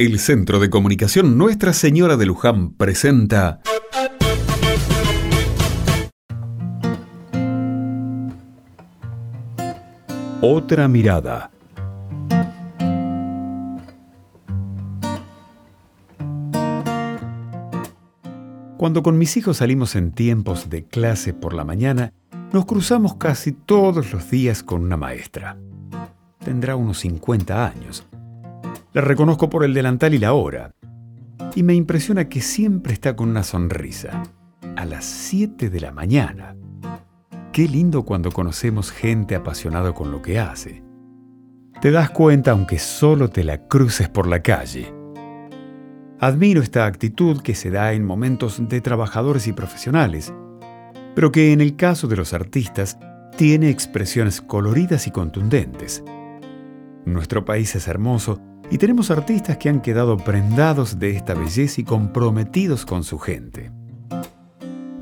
El Centro de Comunicación Nuestra Señora de Luján presenta Otra mirada. Cuando con mis hijos salimos en tiempos de clase por la mañana, nos cruzamos casi todos los días con una maestra. Tendrá unos 50 años la reconozco por el delantal y la hora. Y me impresiona que siempre está con una sonrisa. A las 7 de la mañana. Qué lindo cuando conocemos gente apasionada con lo que hace. Te das cuenta aunque solo te la cruces por la calle. Admiro esta actitud que se da en momentos de trabajadores y profesionales, pero que en el caso de los artistas tiene expresiones coloridas y contundentes. Nuestro país es hermoso y tenemos artistas que han quedado prendados de esta belleza y comprometidos con su gente.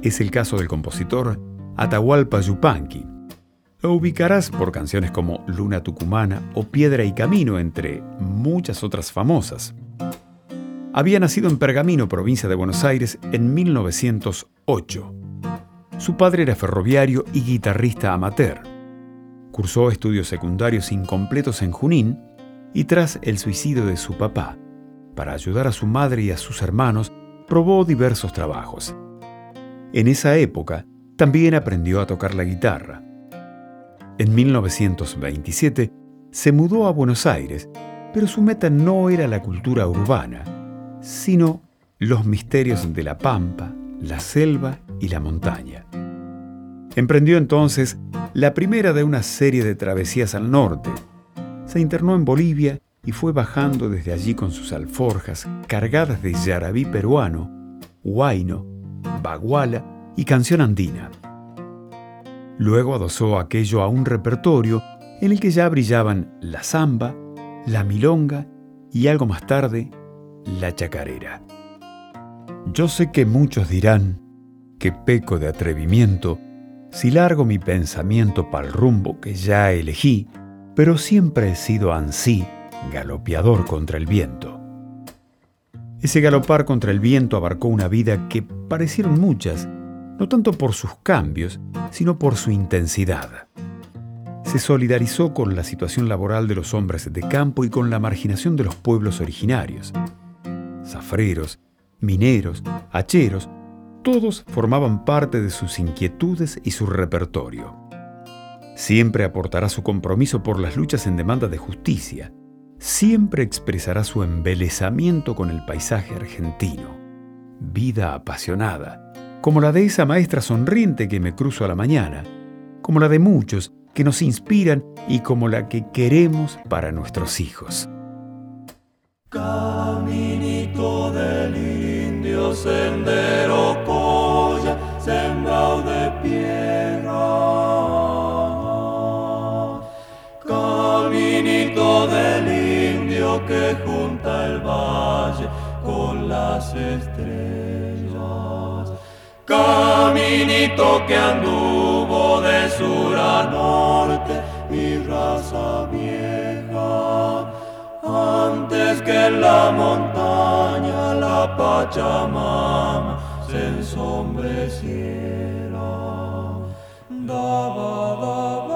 Es el caso del compositor Atahualpa Yupanqui. Lo ubicarás por canciones como Luna Tucumana o Piedra y Camino, entre muchas otras famosas. Había nacido en Pergamino, provincia de Buenos Aires, en 1908. Su padre era ferroviario y guitarrista amateur. Cursó estudios secundarios incompletos en Junín y tras el suicidio de su papá, para ayudar a su madre y a sus hermanos, probó diversos trabajos. En esa época, también aprendió a tocar la guitarra. En 1927 se mudó a Buenos Aires, pero su meta no era la cultura urbana, sino los misterios de la pampa, la selva y la montaña. Emprendió entonces la primera de una serie de travesías al norte, se internó en Bolivia y fue bajando desde allí con sus alforjas cargadas de yarabí peruano, huayno, baguala y canción andina. Luego adosó aquello a un repertorio en el que ya brillaban la samba, la milonga y algo más tarde, la chacarera. Yo sé que muchos dirán que peco de atrevimiento si largo mi pensamiento para el rumbo que ya elegí pero siempre he sido ansí, galopeador contra el viento. Ese galopar contra el viento abarcó una vida que parecieron muchas, no tanto por sus cambios, sino por su intensidad. Se solidarizó con la situación laboral de los hombres de campo y con la marginación de los pueblos originarios. Zafreros, mineros, hacheros, todos formaban parte de sus inquietudes y su repertorio. Siempre aportará su compromiso por las luchas en demanda de justicia. Siempre expresará su embelezamiento con el paisaje argentino. Vida apasionada, como la de esa maestra sonriente que me cruzo a la mañana, como la de muchos que nos inspiran y como la que queremos para nuestros hijos. Caminito del indio, sendero coya, sembrado de piedra. Del indio que junta el valle con las estrellas. Caminito que anduvo de sur a norte y raza vieja. Antes que en la montaña la Pachamama se ensombreciera. Daba, daba.